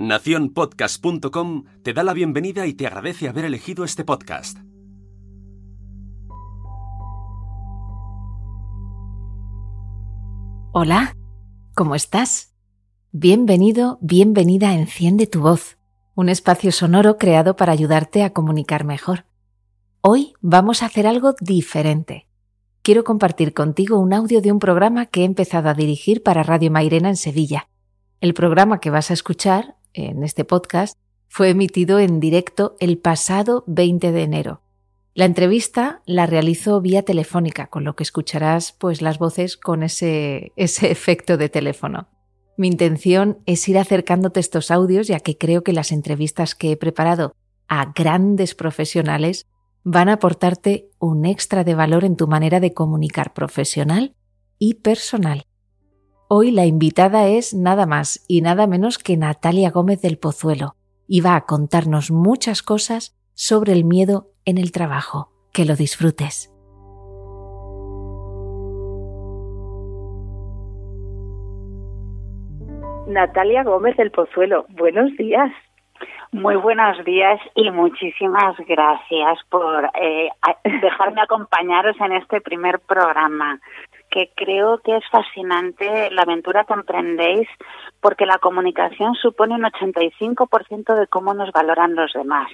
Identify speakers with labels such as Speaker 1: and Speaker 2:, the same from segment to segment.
Speaker 1: Naciónpodcast.com te da la bienvenida y te agradece haber elegido este podcast.
Speaker 2: Hola, ¿cómo estás? Bienvenido, bienvenida a Enciende tu voz, un espacio sonoro creado para ayudarte a comunicar mejor. Hoy vamos a hacer algo diferente. Quiero compartir contigo un audio de un programa que he empezado a dirigir para Radio Mairena en Sevilla. El programa que vas a escuchar en este podcast fue emitido en directo el pasado 20 de enero. La entrevista la realizo vía telefónica, con lo que escucharás pues las voces con ese, ese efecto de teléfono. Mi intención es ir acercándote estos audios ya que creo que las entrevistas que he preparado a grandes profesionales van a aportarte un extra de valor en tu manera de comunicar profesional y personal. Hoy la invitada es nada más y nada menos que Natalia Gómez del Pozuelo y va a contarnos muchas cosas sobre el miedo en el trabajo. Que lo disfrutes.
Speaker 3: Natalia Gómez del Pozuelo, buenos días.
Speaker 4: Muy buenos días y muchísimas gracias por eh, dejarme acompañaros en este primer programa que creo que es fascinante la aventura que emprendéis porque la comunicación supone un 85% de cómo nos valoran los demás.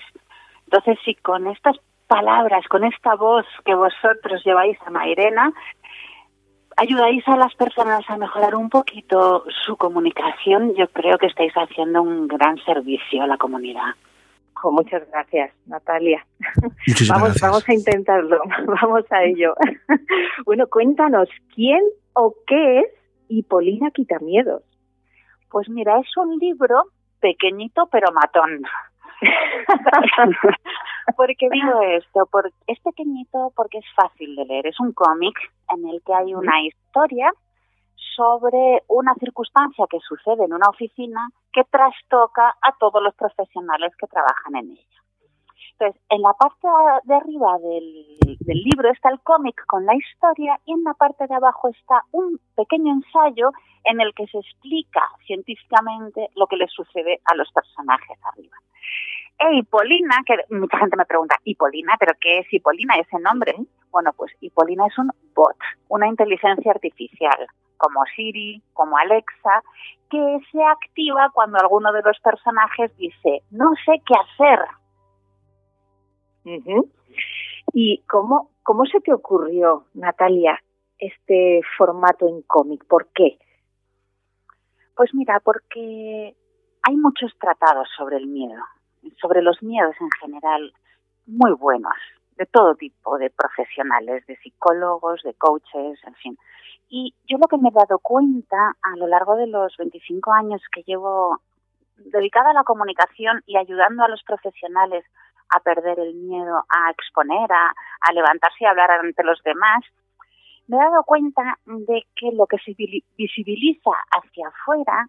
Speaker 4: Entonces, si con estas palabras, con esta voz que vosotros lleváis a Mairena, ayudáis a las personas a mejorar un poquito su comunicación, yo creo que estáis haciendo un gran servicio a la comunidad
Speaker 3: muchas gracias, Natalia.
Speaker 5: vamos,
Speaker 3: vamos a intentarlo, vamos a ello. bueno, cuéntanos, ¿quién o qué es Hipolina Quitamiedos?
Speaker 4: Pues mira, es un libro pequeñito pero matón. ¿Por qué digo esto? Porque es pequeñito porque es fácil de leer. Es un cómic en el que hay una historia sobre una circunstancia que sucede en una oficina que trastoca a todos los profesionales que trabajan en ella. Entonces, en la parte de arriba del, del libro está el cómic con la historia y en la parte de abajo está un pequeño ensayo en el que se explica científicamente lo que le sucede a los personajes arriba. E Hipolina, que mucha gente me pregunta, ¿Hipolina? ¿Pero qué es Hipolina? Ese nombre. Bueno, pues Hipolina es un bot, una inteligencia artificial como Siri, como Alexa, que se activa cuando alguno de los personajes dice, no sé qué hacer.
Speaker 3: ¿Y cómo, cómo se te ocurrió, Natalia, este formato en cómic? ¿Por qué?
Speaker 4: Pues mira, porque hay muchos tratados sobre el miedo, sobre los miedos en general, muy buenos, de todo tipo de profesionales, de psicólogos, de coaches, en fin. Y yo lo que me he dado cuenta a lo largo de los 25 años que llevo dedicada a la comunicación y ayudando a los profesionales a perder el miedo, a exponer, a, levantarse y hablar ante los demás, me he dado cuenta de que lo que se visibiliza hacia afuera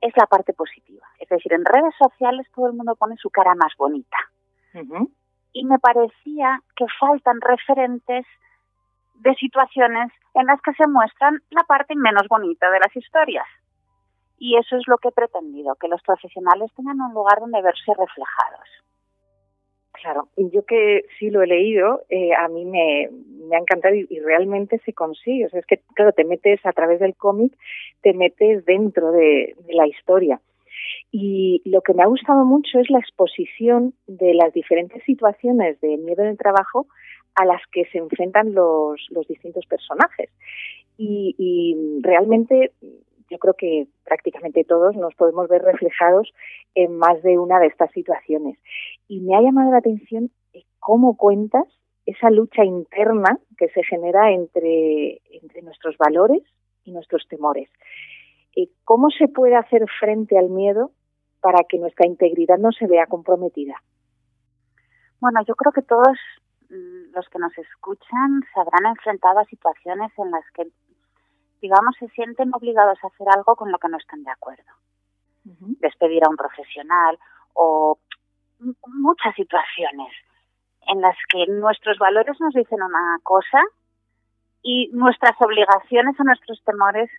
Speaker 4: es la parte positiva. Es decir, en redes sociales todo el mundo pone su cara más bonita. Y me parecía que faltan referentes de situaciones en las que se muestran la parte menos bonita de las historias. Y eso es lo que he pretendido, que los profesionales tengan un lugar donde verse reflejados.
Speaker 3: Claro, y yo que sí lo he leído, eh, a mí me, me, ha encantado y, realmente se consigue. O sea, es que, claro, te metes a través del cómic, te metes dentro de, de la historia. Y lo que me ha gustado mucho es la exposición de las diferentes situaciones de miedo en el trabajo a las que se enfrentan los, los distintos personajes. Y, realmente yo creo que prácticamente todos nos podemos ver reflejados en más de una de estas situaciones. Y me ha llamado la atención cómo cuentas esa lucha interna que se genera entre, entre nuestros valores y nuestros temores. ¿Cómo se puede hacer frente al miedo para que nuestra integridad no se vea comprometida?
Speaker 4: Bueno, yo creo que todos los que nos escuchan se habrán enfrentado a situaciones en las que, digamos, se sienten obligados a hacer algo con lo que no están de acuerdo. Despedir a un profesional o muchas situaciones en las que nuestros valores nos dicen una cosa y nuestras obligaciones o nuestros temores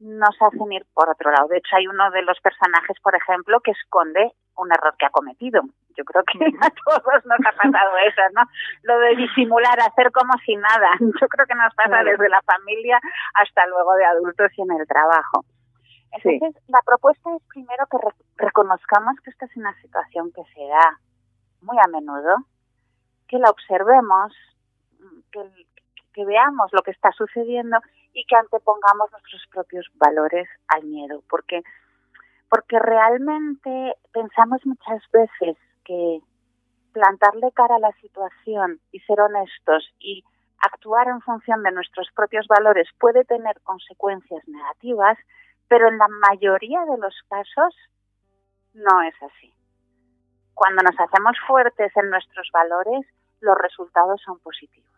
Speaker 4: nos hacen ir por otro lado. De hecho, hay uno de los personajes, por ejemplo, que esconde un error que ha cometido. Yo creo que a todos nos ha pasado eso, ¿no? Lo de disimular, hacer como si nada. Yo creo que nos pasa desde la familia hasta luego de adultos y en el trabajo. Entonces, la propuesta es primero que reconozcamos que esta es una situación que se da muy a menudo, que la observemos, que, que veamos lo que está sucediendo y que antepongamos nuestros propios valores al miedo, porque porque realmente pensamos muchas veces que plantarle cara a la situación y ser honestos y actuar en función de nuestros propios valores puede tener consecuencias negativas, pero en la mayoría de los casos no es así. Cuando nos hacemos fuertes en nuestros valores, los resultados son positivos.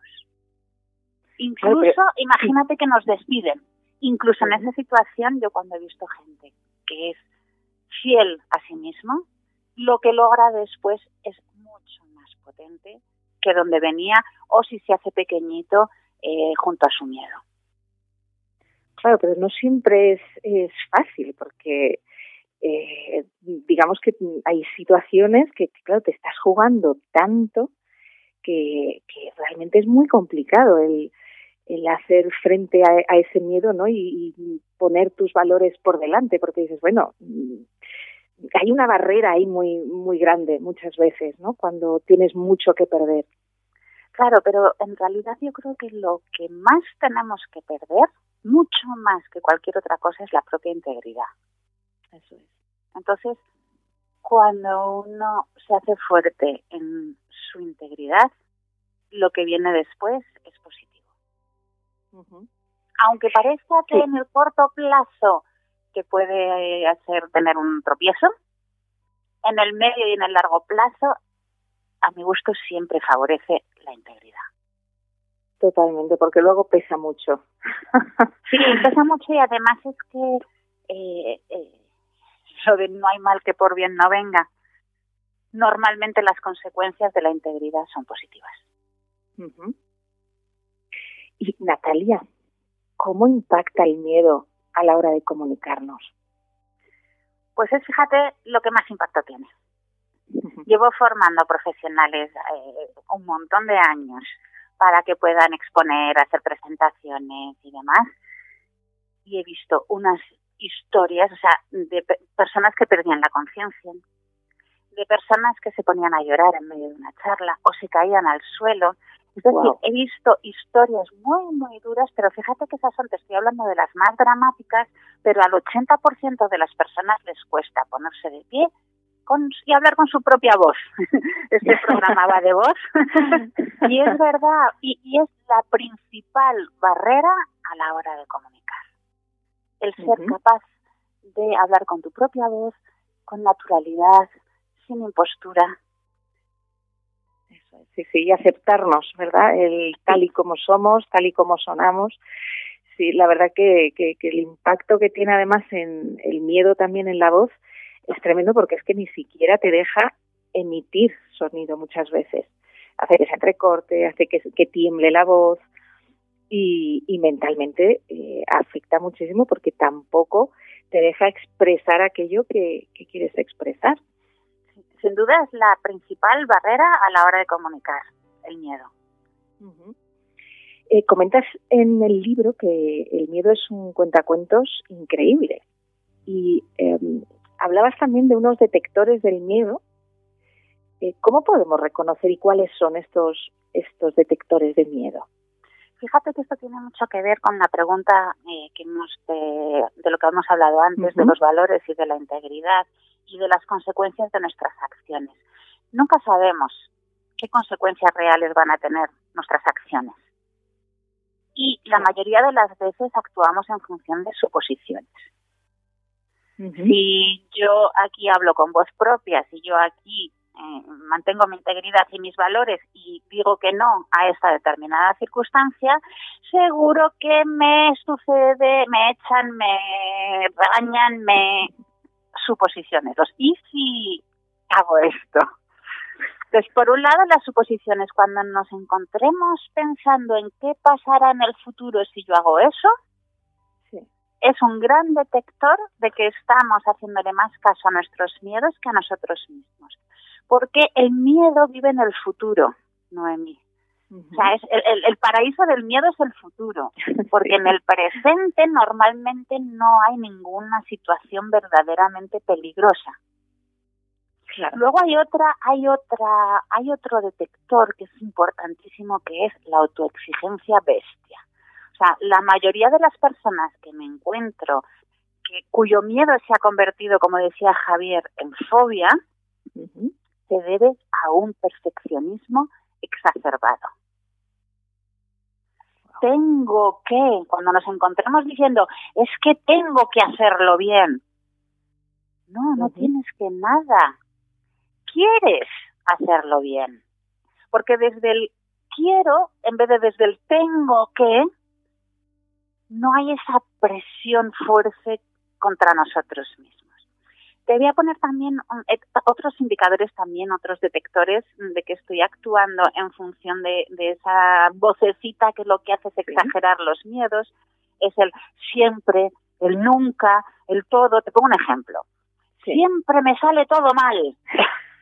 Speaker 4: Incluso, imagínate que nos despiden. Incluso en esa situación, yo cuando he visto gente que es fiel a sí mismo, lo que logra después es mucho más potente que donde venía o si se hace pequeñito eh, junto a su miedo.
Speaker 3: Claro, pero no siempre es, es fácil porque eh, digamos que hay situaciones que, claro, te estás jugando tanto que, que realmente es muy complicado el, el hacer frente a, ese miedo, ¿no? Y, poner tus valores por delante, porque dices, bueno, hay una barrera ahí muy muy grande muchas veces, ¿no? Cuando tienes mucho que perder.
Speaker 4: Claro, pero en realidad yo creo que lo que más tenemos que perder, mucho más que cualquier otra cosa, es la propia integridad. Eso es. Entonces, cuando uno se hace fuerte en su integridad, lo que viene después es positivo. Aunque parezca que en el corto plazo que puede hacer tener un tropiezo, en el medio y en el largo plazo, a mi gusto siempre favorece la integridad.
Speaker 3: Totalmente, porque luego pesa mucho.
Speaker 4: sí, pesa mucho y además es que eh, eh, lo de no hay mal que por bien no venga. Normalmente las consecuencias de la integridad son positivas.
Speaker 3: Y Natalia, ¿cómo impacta el miedo a la hora de comunicarnos?
Speaker 4: Pues es, fíjate, lo que más impacto tiene. Llevo formando profesionales eh, un montón de años para que puedan exponer, hacer presentaciones y demás. Y he visto unas historias, o sea, de personas que perdían la conciencia, de personas que se ponían a llorar en medio de una charla o se caían al suelo es decir, he visto historias muy, muy duras, pero fíjate que esas son, te estoy hablando de las más dramáticas, pero al 80% de las personas les cuesta ponerse de pie con, y hablar con su propia voz. este programa va de voz. y es verdad, y, y, es la principal barrera a la hora de comunicar. El ser capaz de hablar con tu propia voz, con naturalidad, sin impostura,
Speaker 3: sí, sí, y aceptarnos, ¿verdad? El tal y como somos, tal y como sonamos. Sí, la verdad que, que, el impacto que tiene además en el miedo también en la voz es tremendo porque es que ni siquiera te deja emitir sonido muchas veces. Hace que se entrecorte, hace que, que tiemble la voz y, y mentalmente eh, afecta muchísimo porque tampoco te deja expresar aquello que, que quieres expresar
Speaker 4: sin duda es la principal barrera a la hora de comunicar, el miedo.
Speaker 3: Eh, comentas en el libro que el miedo es un cuentacuentos increíble y em, hablabas también de unos detectores del miedo. Eh, ¿Cómo podemos reconocer y cuáles son estos, estos detectores de miedo?
Speaker 4: Fíjate que esto tiene mucho que ver con la pregunta eh, que hemos de, lo que hemos hablado antes, de los valores y de la integridad y de las consecuencias de nuestras acciones. Nunca sabemos qué consecuencias reales van a tener nuestras acciones. Y la mayoría de las veces actuamos en función de suposiciones. Si yo aquí hablo con voz propia, si yo aquí eh, mantengo mi integridad y mis valores y digo que no a esta determinada circunstancia, seguro que me sucede, me echan, me regañan, me suposiciones, los y si hago esto. Entonces, por un lado, las suposiciones, cuando nos encontremos pensando en qué pasará en el futuro si yo hago eso, es un gran detector de que estamos haciéndole más caso a nuestros miedos que a nosotros mismos. Porque el miedo vive en el futuro, Noemí. O sea, es el, el, paraíso del miedo es el futuro, porque en el presente normalmente no hay ninguna situación verdaderamente peligrosa. Luego hay otra, hay otra, hay otro detector que es importantísimo que es la autoexigencia bestia. O sea, la mayoría de las personas que me encuentro que, cuyo miedo se ha convertido, como decía Javier, en fobia, se debe a un perfeccionismo exacerbado. Tengo que, cuando nos encontramos diciendo, es que tengo que hacerlo bien. No, no tienes que nada quieres hacerlo bien. Porque desde el quiero, en vez de desde el tengo que, no hay esa presión fuerte contra nosotros mismos. Te voy a poner también eh, otros indicadores, también otros detectores de que estoy actuando en función de, esa vocecita que lo que hace es exagerar los miedos. Es el siempre, el nunca, el todo. Te pongo un ejemplo. Siempre me sale todo mal.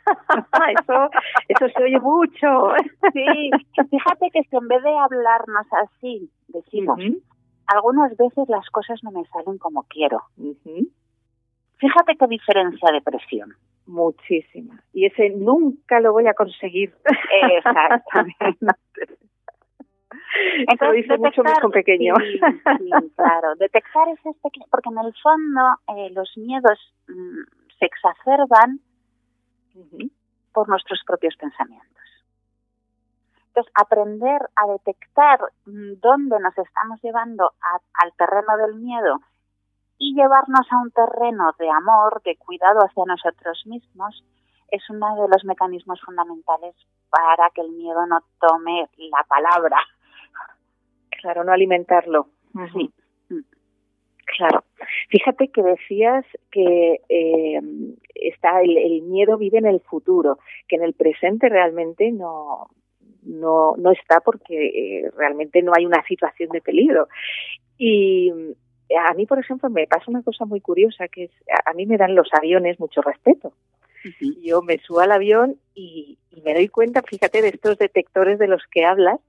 Speaker 3: eso, eso se oye mucho.
Speaker 4: sí, fíjate que si en vez de hablarnos así, decimos, algunas veces las cosas no me salen como quiero. Fíjate qué diferencia de presión.
Speaker 3: Muchísima. Y ese nunca lo voy a conseguir.
Speaker 4: Exactamente.
Speaker 3: Entonces, dice mucho mucho pequeño.
Speaker 4: Sí, claro. Detectar ese pequeño, porque en el fondo eh, los miedos mm, se exacerban por nuestros propios pensamientos. Entonces, aprender a detectar mm, dónde nos estamos llevando al terreno del miedo y llevarnos a un terreno de amor, de cuidado hacia nosotros mismos, es uno de los mecanismos fundamentales para que el miedo no tome la palabra.
Speaker 3: Claro, no alimentarlo.
Speaker 4: Sí.
Speaker 3: Claro. Fíjate que decías que eh, está el, miedo vive en el futuro, que en el presente realmente no, no, no está porque eh, realmente no hay una situación de peligro. Y a mí, por ejemplo, me pasa una cosa muy curiosa, que es, a mí me dan los aviones mucho respeto. Yo me subo al avión y, y, me doy cuenta, fíjate, de estos detectores de los que hablas,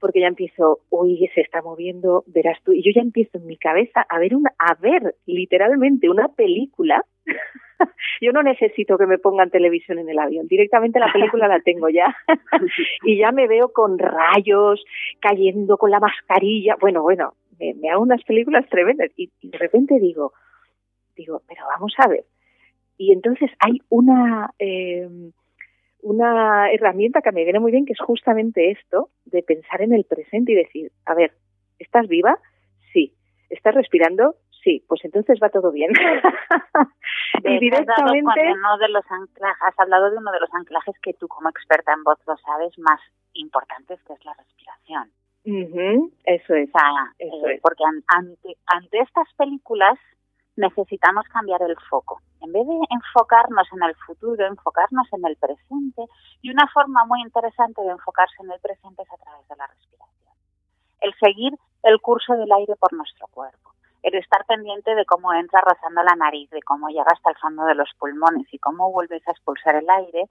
Speaker 3: porque ya empiezo, uy, se está moviendo, verás tú, y yo ya empiezo en mi cabeza a ver una, a ver literalmente una película. yo no necesito que me pongan televisión en el avión, directamente la película la tengo ya. y ya me veo con rayos, cayendo con la mascarilla. Bueno, bueno, me, hago unas películas tremendas y, y de repente digo, digo, pero vamos a ver. Y entonces hay una eh, una herramienta que me viene muy bien, que es justamente esto, de pensar en el presente y decir, a ver, ¿estás viva? Sí. ¿Estás respirando? Sí. Pues entonces va todo bien.
Speaker 4: y directamente... Uno de los anclajes, has hablado de uno de los anclajes que tú como experta en voz lo sabes más importantes, que es la respiración.
Speaker 3: Eso es.
Speaker 4: eso eh, es. Porque ante, ante estas películas necesitamos cambiar el foco. En vez de enfocarnos en el futuro, enfocarnos en el presente. Y una forma muy interesante de enfocarse en el presente es a través de la respiración. El seguir el curso del aire por nuestro cuerpo. El estar pendiente de cómo entra rozando la nariz, de cómo llega hasta el fondo de los pulmones y cómo vuelves a expulsar el aire,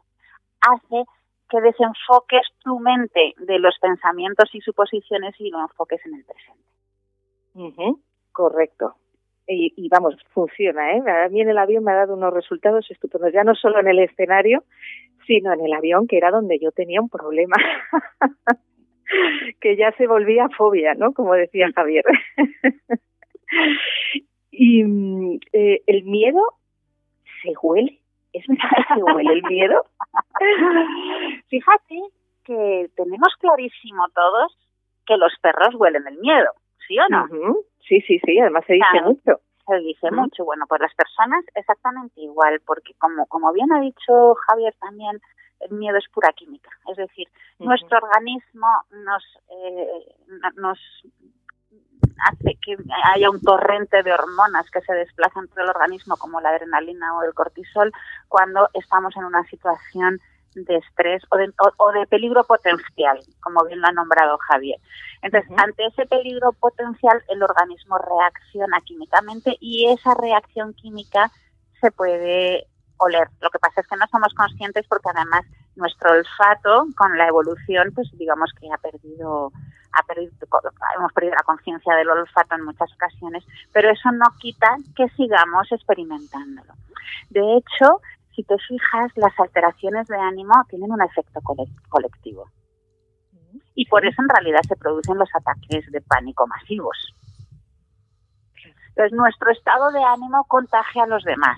Speaker 4: hace que desenfoques tu mente de los pensamientos y suposiciones y lo enfoques en el presente.
Speaker 3: Correcto y, vamos, funciona, ¿eh? A mí en el avión me ha dado unos resultados estupendos, ya no solo en el escenario, sino en el avión, que era donde yo tenía un problema, que ya se volvía fobia, ¿no? Como decía Javier. y eh, el miedo se huele, ¿es verdad que se huele el miedo?
Speaker 4: Fíjate que tenemos clarísimo todos que los perros huelen el miedo, ¿sí o no?
Speaker 3: Sí, sí, sí, además se dice mucho.
Speaker 4: Se dice mucho. Bueno, pues las personas exactamente igual, porque como, como bien ha dicho Javier también, el miedo es pura química. Es decir, nuestro organismo nos, eh, nos hace que haya un torrente de hormonas que se desplazan por el organismo, como la adrenalina o el cortisol, cuando estamos en una situación de estrés o de, o, de, peligro potencial, como bien lo ha nombrado Javier. Entonces, ante ese peligro potencial, el organismo reacciona químicamente y esa reacción química se puede oler. Lo que pasa es que no somos conscientes porque además nuestro olfato con la evolución, pues digamos que ha perdido, ha perdido hemos perdido la conciencia del olfato en muchas ocasiones, pero eso no quita que sigamos experimentándolo. De hecho, si te fijas, las alteraciones de ánimo tienen un efecto colectivo. Y por eso en realidad se producen los ataques de pánico masivos. Entonces, nuestro estado de ánimo contagia a los demás.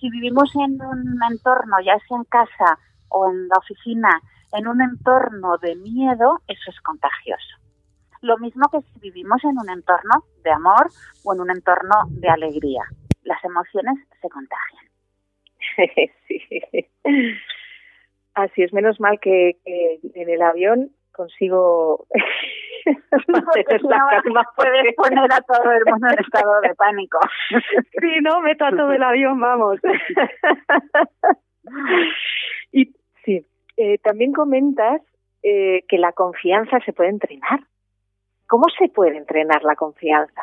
Speaker 4: Si vivimos en un entorno, ya sea en casa o en la oficina, en un entorno de miedo, eso es contagioso. Lo mismo que si vivimos en un entorno de amor o en un entorno de alegría. Las emociones se contagian.
Speaker 3: sí. Así es, menos mal que, en el avión consigo
Speaker 4: la calma. Puedes poner a todo el mundo en estado de pánico.
Speaker 3: sí, no, meto a todo el avión, vamos. y sí, eh, también comentas eh, que la confianza se puede entrenar. ¿Cómo se puede entrenar la confianza?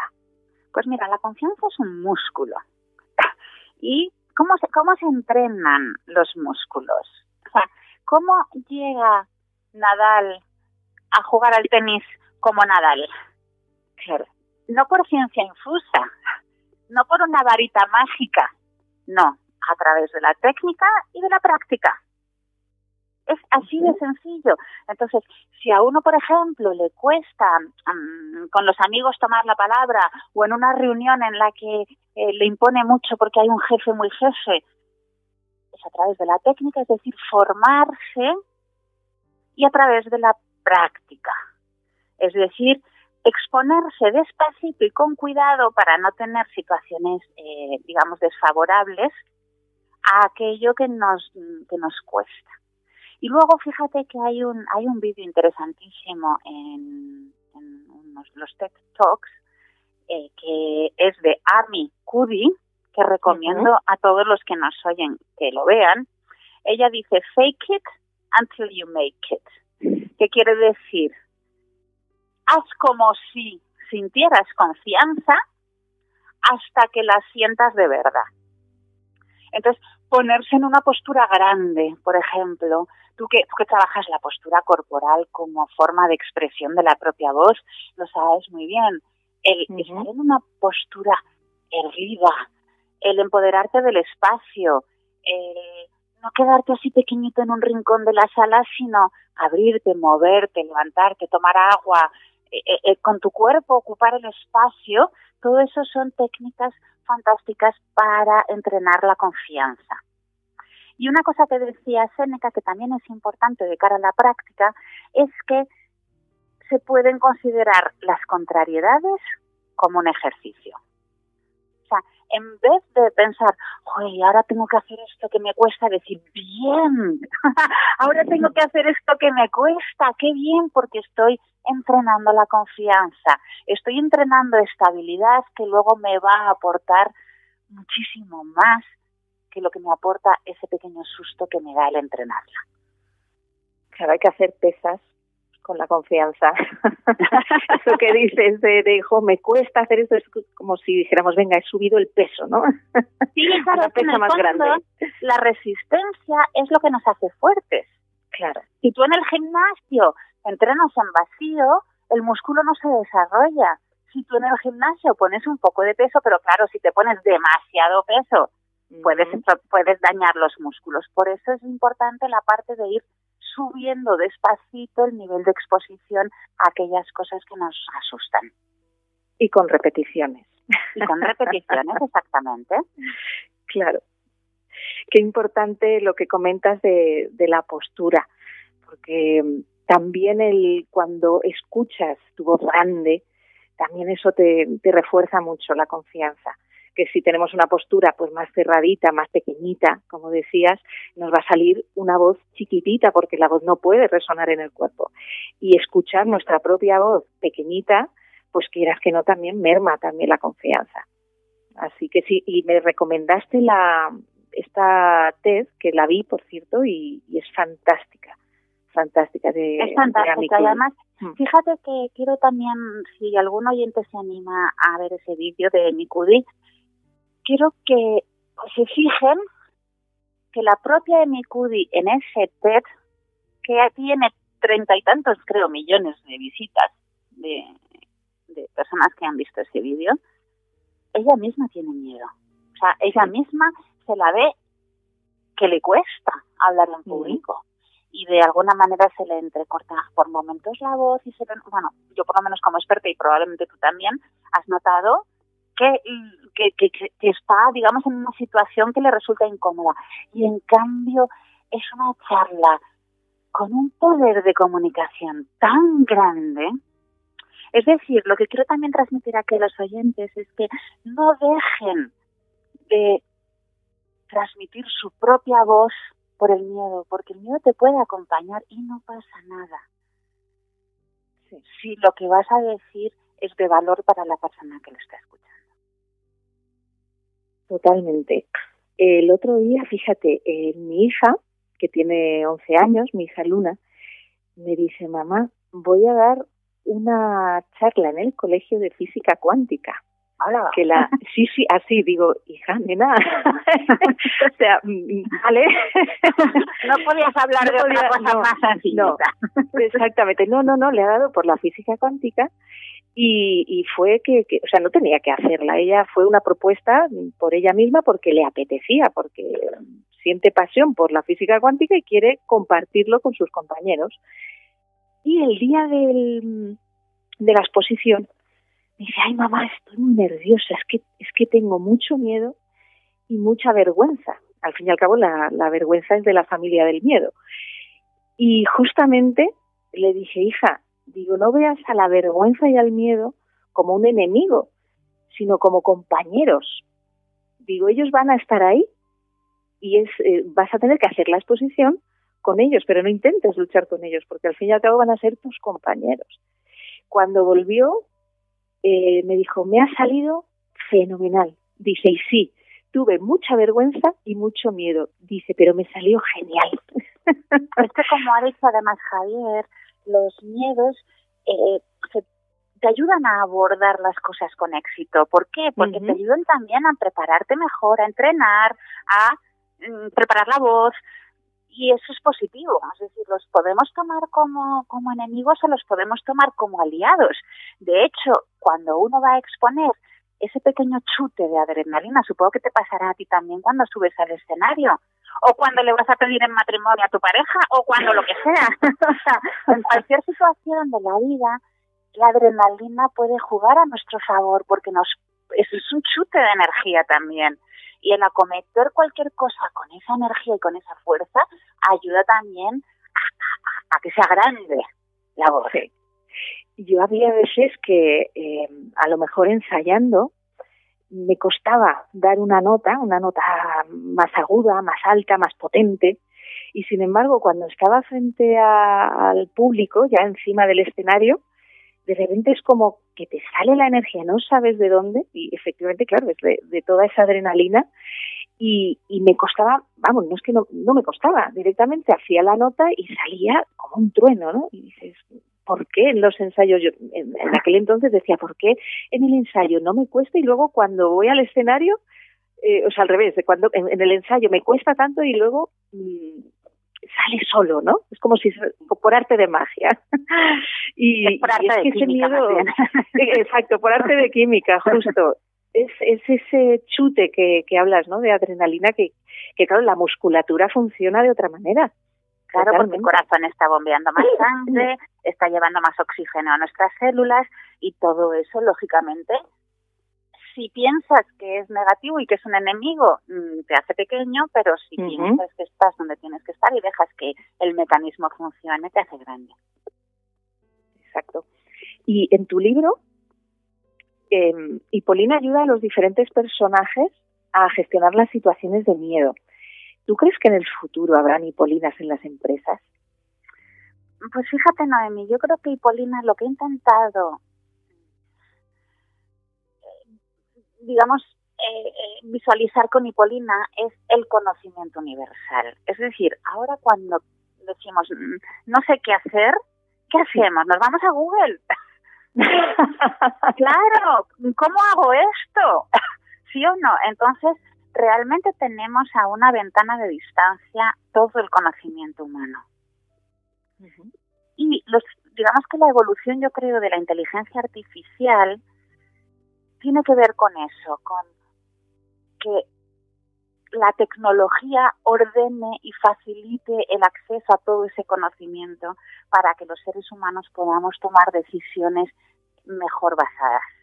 Speaker 4: Pues mira, la confianza es un músculo. Y ¿Cómo se, cómo se entrenan los músculos? O sea, ¿cómo llega Nadal a jugar al tenis como Nadal? No por ciencia infusa, no por una varita mágica, no, a través de la técnica y de la práctica. Es así de sencillo. Entonces, si a uno, por ejemplo, le cuesta mm, con los amigos tomar la palabra o en una reunión en la que eh, le impone mucho porque hay un jefe muy jefe, es a través de la técnica, es decir, formarse y a través de la práctica. Es decir, exponerse despacito y con cuidado para no tener situaciones, eh, digamos, desfavorables a aquello que nos, que nos cuesta. Y luego fíjate que hay un, hay un vídeo interesantísimo en, los TED Talks eh, que es de Amy Cuddy, que recomiendo a todos los que nos oyen que lo vean. Ella dice, fake it until you make it. ¿Qué quiere decir? Haz como si sintieras confianza hasta que la sientas de verdad. Entonces, ponerse en una postura grande, por ejemplo, tú que, tú que trabajas la postura corporal como forma de expresión de la propia voz, lo sabes muy bien. El estar en una postura erguida, el empoderarte del espacio, el no quedarte así pequeñito en un rincón de la sala, sino abrirte, moverte, levantarte, tomar agua, eh, eh, eh, con tu cuerpo ocupar el espacio, todo eso son técnicas fantásticas para entrenar la confianza. Y una cosa que decía Seneca, que también es importante de cara a la práctica, es que se pueden considerar las contrariedades como un ejercicio. O sea, en vez de pensar, oye, ahora tengo que hacer esto que me cuesta, decir, bien, ahora tengo que hacer esto que me cuesta, qué bien, porque estoy entrenando la confianza, estoy entrenando estabilidad que luego me va a aportar muchísimo más que lo que me aporta ese pequeño susto que me da el entrenarla.
Speaker 3: Claro, hay que hacer pesas con la confianza. Eso que dices de, de me cuesta hacer esto, es como si dijéramos, venga, he subido el peso, ¿no?
Speaker 4: Sí, claro, la pesa más grande. La resistencia es lo que nos hace fuertes.
Speaker 3: Claro.
Speaker 4: Si tú en el gimnasio entrenas en vacío, el músculo no se desarrolla. Si tú en el gimnasio pones un poco de peso, pero claro, si te pones demasiado peso puedes, puedes dañar los músculos. Por eso es importante la parte de ir subiendo despacito el nivel de exposición a aquellas cosas que nos asustan.
Speaker 3: Y con repeticiones.
Speaker 4: Y con repeticiones, exactamente.
Speaker 3: Claro. Qué importante lo que comentas de, de la postura, porque también el cuando escuchas tu voz grande, también eso te, te refuerza mucho la confianza que si tenemos una postura pues más cerradita, más pequeñita, como decías, nos va a salir una voz chiquitita porque la voz no puede resonar en el cuerpo. Y escuchar nuestra propia voz pequeñita, pues quieras que no también merma también la confianza. Así que sí, y me recomendaste la esta TED, que la vi, por cierto, y, es fantástica. Fantástica. De,
Speaker 4: es fantástica. y además, mm. fíjate que quiero también, si algún oyente se anima a ver ese vídeo de Mikudi, quiero que se fijen que la propia Mikudi en ese TED, que tiene treinta y tantos, creo, millones de visitas de, de personas que han visto ese vídeo, ella misma tiene miedo. O sea, ella misma se la ve que le cuesta hablar en público. Y de alguna manera se le entrecorta por momentos la voz y se bueno, yo por lo menos como experta y probablemente tú también, has notado que, está, digamos, en una situación que le resulta incómoda. Y en cambio es una charla con un poder de comunicación tan grande es decir, lo que quiero también transmitir aquí a los oyentes es que no dejen de transmitir su propia voz por el miedo, porque el miedo te puede acompañar y no pasa nada. Si lo que vas a decir es de valor para la persona que lo está escuchando.
Speaker 3: Totalmente. El otro día, fíjate, eh, mi hija, que tiene 11 años, mi hija Luna, me dice, mamá, voy a dar una charla en el colegio de física cuántica. Hola. Que la, sí, sí, así digo, hija, nena. o sea, mm, vale.
Speaker 4: no podías hablar de otra cosa más así.
Speaker 3: No, exactamente. No, no, no, le ha dado por la física cuántica y, y fue que, que, o sea, no tenía que hacerla. Ella fue una propuesta por ella misma porque le apetecía, porque siente pasión por la física cuántica y quiere compartirlo con sus compañeros. Y el día del, de la exposición, me dice, ay mamá, estoy muy nerviosa, es que, es que tengo mucho miedo y mucha vergüenza. Al fin y al cabo, la, la vergüenza es de la familia del miedo. Y justamente le dije, hija, digo, no veas a la vergüenza y al miedo como un enemigo, sino como compañeros. Digo, ellos van a estar ahí y es, eh, vas a tener que hacer la exposición con ellos, pero no intentes luchar con ellos, porque al fin y al cabo van a ser tus compañeros. Cuando volvió, eh, me dijo, me ha salido fenomenal. Dice, y sí, tuve mucha vergüenza y mucho miedo. Dice, pero me salió genial.
Speaker 4: Es que como ha dicho además Javier, los miedos eh, te ayudan a abordar las cosas con éxito. ¿Por qué? Porque te ayudan también a prepararte mejor, a entrenar, a mm, preparar la voz, y eso es positivo, es decir, los podemos tomar como, como enemigos o los podemos tomar como aliados. De hecho, cuando uno va a exponer ese pequeño chute de adrenalina, supongo que te pasará a ti también cuando subes al escenario, o cuando le vas a pedir en matrimonio a tu pareja, o cuando lo que sea. en cualquier situación de la vida, la adrenalina puede jugar a nuestro favor porque nos eso es un chute de energía también y el acometer cualquier cosa con esa energía y con esa fuerza ayuda también a, que sea grande la voz.
Speaker 3: Yo había veces que eh, a lo mejor ensayando me costaba dar una nota, una nota más aguda, más alta, más potente, y sin embargo cuando estaba frente al público, ya encima del escenario, de repente es como que te sale la energía, no sabes de dónde, y efectivamente, claro, es de, toda esa adrenalina, y, me costaba, vamos, no es que no, no me costaba, directamente hacía la nota y salía como un trueno, ¿no? Y dices, ¿por qué en los ensayos? Yo en, aquel entonces decía, ¿por qué en el ensayo no me cuesta y luego cuando voy al escenario, eh, o sea, al revés, de cuando en, el ensayo me cuesta tanto y luego mm, sale solo, ¿no? Es como si por arte de magia. y,
Speaker 4: por arte es que ese miedo,
Speaker 3: exacto, por arte de química, justo. Es, es ese chute que, que hablas, ¿no? De adrenalina que, que, claro, la musculatura funciona de otra manera.
Speaker 4: Claro, porque el corazón está bombeando más sangre, está llevando más oxígeno a nuestras células y todo eso, lógicamente, si piensas que es negativo y que es un enemigo, mm, te hace pequeño, pero si piensas que estás donde tienes que estar y dejas que el mecanismo funcione, te hace grande.
Speaker 3: Exacto. Y en tu libro, eh, Hipolina ayuda a los diferentes personajes a gestionar las situaciones de miedo. ¿Tú crees que en el futuro habrán Hipolinas en las empresas?
Speaker 4: Pues fíjate, Noemi, yo creo que Hipolina lo que ha intentado digamos, eh, eh, visualizar con Hipolina es el conocimiento universal. Es decir, ahora cuando decimos mm, no sé qué hacer, ¿qué hacemos? ¿Nos vamos a Google? claro, ¿cómo hago esto? ¿Sí o no? Entonces, realmente tenemos a una ventana de distancia todo el conocimiento humano. Y los, digamos que la evolución, yo creo, de la inteligencia artificial tiene que ver con eso, con que la tecnología ordene y facilite el acceso a todo ese conocimiento para que los seres humanos podamos tomar decisiones mejor basadas.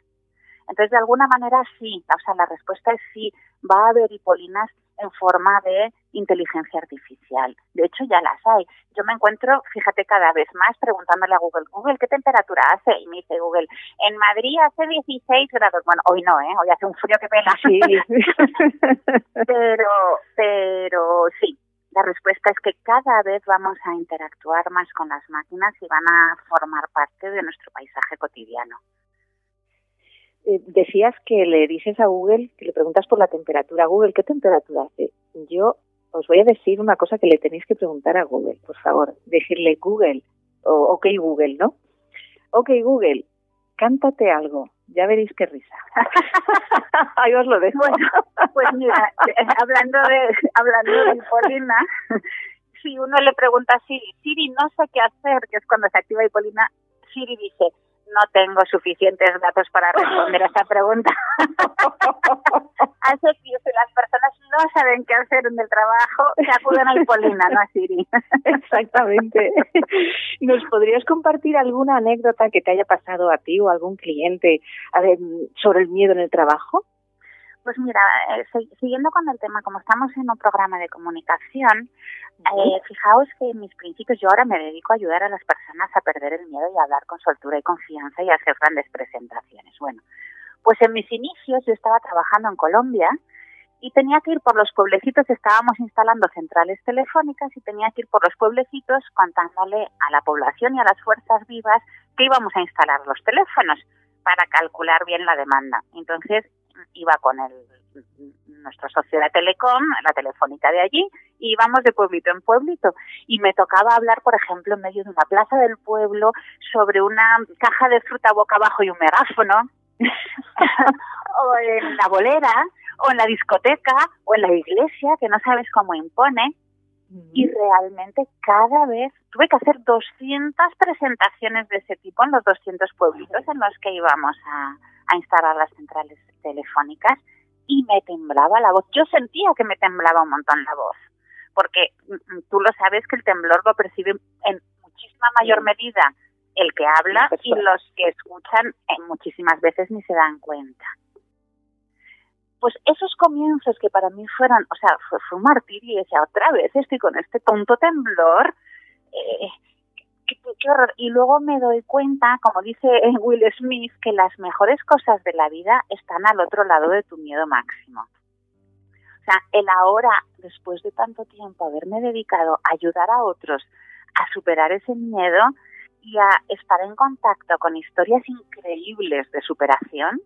Speaker 4: Entonces, de alguna manera sí, o sea, la respuesta es sí, va a haber hipolinas en forma de inteligencia artificial. De hecho, ya las hay. Yo me encuentro, fíjate, cada vez más preguntándole a Google, Google, ¿qué temperatura hace? Y me dice Google, en Madrid hace 16 grados. Bueno, hoy no, ¿eh? Hoy hace un frío que pena. Sí. pero, pero sí, la respuesta es que cada vez vamos a interactuar más con las máquinas y van a formar parte de nuestro paisaje cotidiano.
Speaker 3: Eh, decías que le dices a Google, que le preguntas por la temperatura. Google, ¿qué temperatura hace? Yo os voy a decir una cosa que le tenéis que preguntar a Google, por favor. Decirle Google, o OK Google, ¿no? OK Google, cántate algo. Ya veréis qué risa. Ahí os lo dejo.
Speaker 4: Bueno, pues mira, eh, hablando de hablando de Hipolina, si uno le pregunta a Siri, Siri, no sé qué hacer, que es cuando se activa Hipolina, Siri dice, no tengo suficientes datos para responder a esta pregunta. Así que si las personas no saben qué hacer en el trabajo, se acuden a Hipolina, no a Siri.
Speaker 3: Exactamente. ¿Nos podrías compartir alguna anécdota que te haya pasado a ti o a algún cliente sobre el miedo en el trabajo?
Speaker 4: Pues mira, eh, siguiendo con el tema, como estamos en un programa de comunicación, eh, fijaos que en mis principios yo ahora me dedico a ayudar a las personas a perder el miedo y a hablar con soltura y confianza y a hacer grandes presentaciones. Bueno, pues en mis inicios yo estaba trabajando en Colombia y tenía que ir por los pueblecitos, estábamos instalando centrales telefónicas y tenía que ir por los pueblecitos contándole a la población y a las fuerzas vivas que íbamos a instalar los teléfonos para calcular bien la demanda. Entonces iba con el nuestra sociedad Telecom, la telefónica de allí, y íbamos de pueblito en pueblito. Y me tocaba hablar, por ejemplo, en medio de una plaza del pueblo sobre una caja de fruta boca abajo y un megáfono, o en la bolera, o en la discoteca, o en la iglesia, que no sabes cómo impone. Y realmente cada vez tuve que hacer 200 presentaciones de ese tipo en los 200 pueblitos en los que íbamos a, a instalar las centrales telefónicas y me temblaba la voz. Yo sentía que me temblaba un montón la voz, porque mm, mm, tú lo sabes que el temblor lo percibe en muchísima mayor medida el que habla y los que escuchan en muchísimas veces ni se dan cuenta. Pues esos comienzos que para mí fueron, o sea, fue, un martirio y decía, otra vez estoy con este tonto temblor, eh, qué, horror. Y luego me doy cuenta, como dice Will Smith, que las mejores cosas de la vida están al otro lado de tu miedo máximo. O sea, el ahora, después de tanto tiempo haberme dedicado a ayudar a otros a superar ese miedo y a estar en contacto con historias increíbles de superación,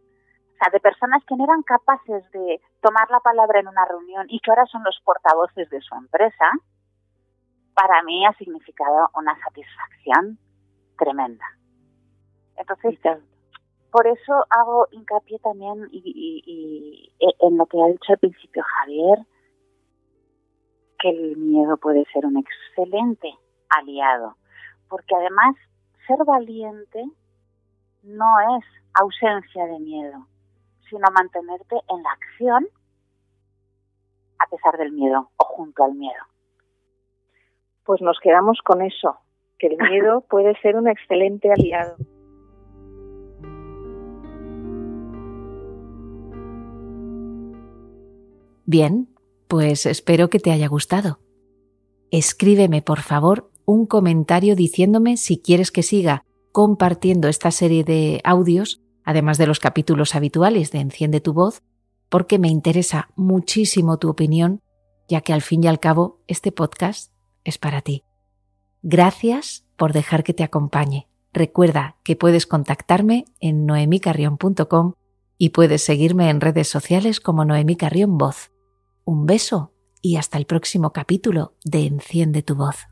Speaker 4: sea, de personas que no eran capaces de tomar la palabra en una reunión y que ahora son los portavoces de su empresa, para mí ha significado una satisfacción tremenda. Entonces, por eso hago hincapié también y, en lo que ha dicho al principio Javier, que el miedo puede ser un excelente aliado, porque además ser valiente no es ausencia de miedo, sino mantenerte en la acción a pesar del miedo o junto al miedo
Speaker 3: pues nos quedamos con eso, que el miedo puede ser un excelente aliado.
Speaker 2: Bien, pues espero que te haya gustado. Escríbeme, por favor, un comentario diciéndome si quieres que siga compartiendo esta serie de audios, además de los capítulos habituales de Enciende tu voz, porque me interesa muchísimo tu opinión, ya que al fin y al cabo este podcast es para ti. Gracias por dejar que te acompañe. Recuerda que puedes contactarme en noemicarrión.com Y puedes seguirme en redes sociales como Noemí Carrión Voz. Un beso y hasta el próximo capítulo de Enciende tu voz.